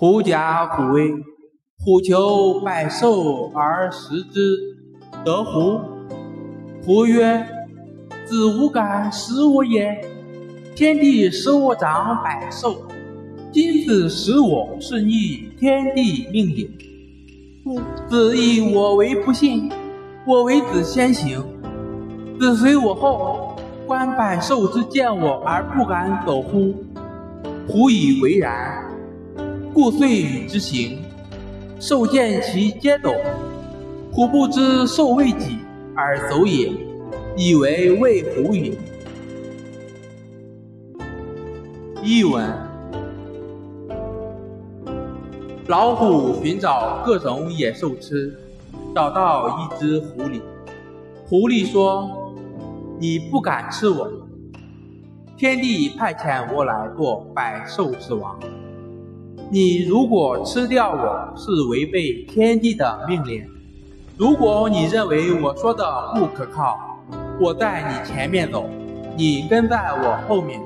狐假虎威，虎求百兽而食之，得狐？狐曰：“子无敢食我也。天地使我长百兽，今子食我是逆天地命也。子以我为不信，我为子先行，子随我后，观百兽之见我而不敢走乎？狐以为然。”故遂与之行，兽见其皆走，虎不知兽未己而走也，以为畏虎也。译文：老虎寻找各种野兽吃，找到一只狐狸。狐狸说：“你不敢吃我，天帝派遣我来做百兽之王。”你如果吃掉我是违背天地的命令，如果你认为我说的不可靠，我在你前面走，你跟在我后面，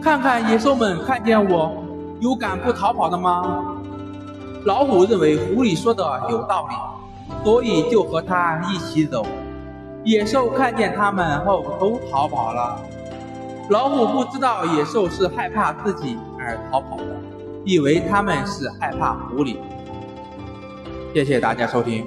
看看野兽们看见我有敢不逃跑的吗？老虎认为狐狸说的有道理，所以就和他一起走。野兽看见他们后都逃跑了。老虎不知道野兽是害怕自己而逃跑的，以为他们是害怕狐狸。谢谢大家收听。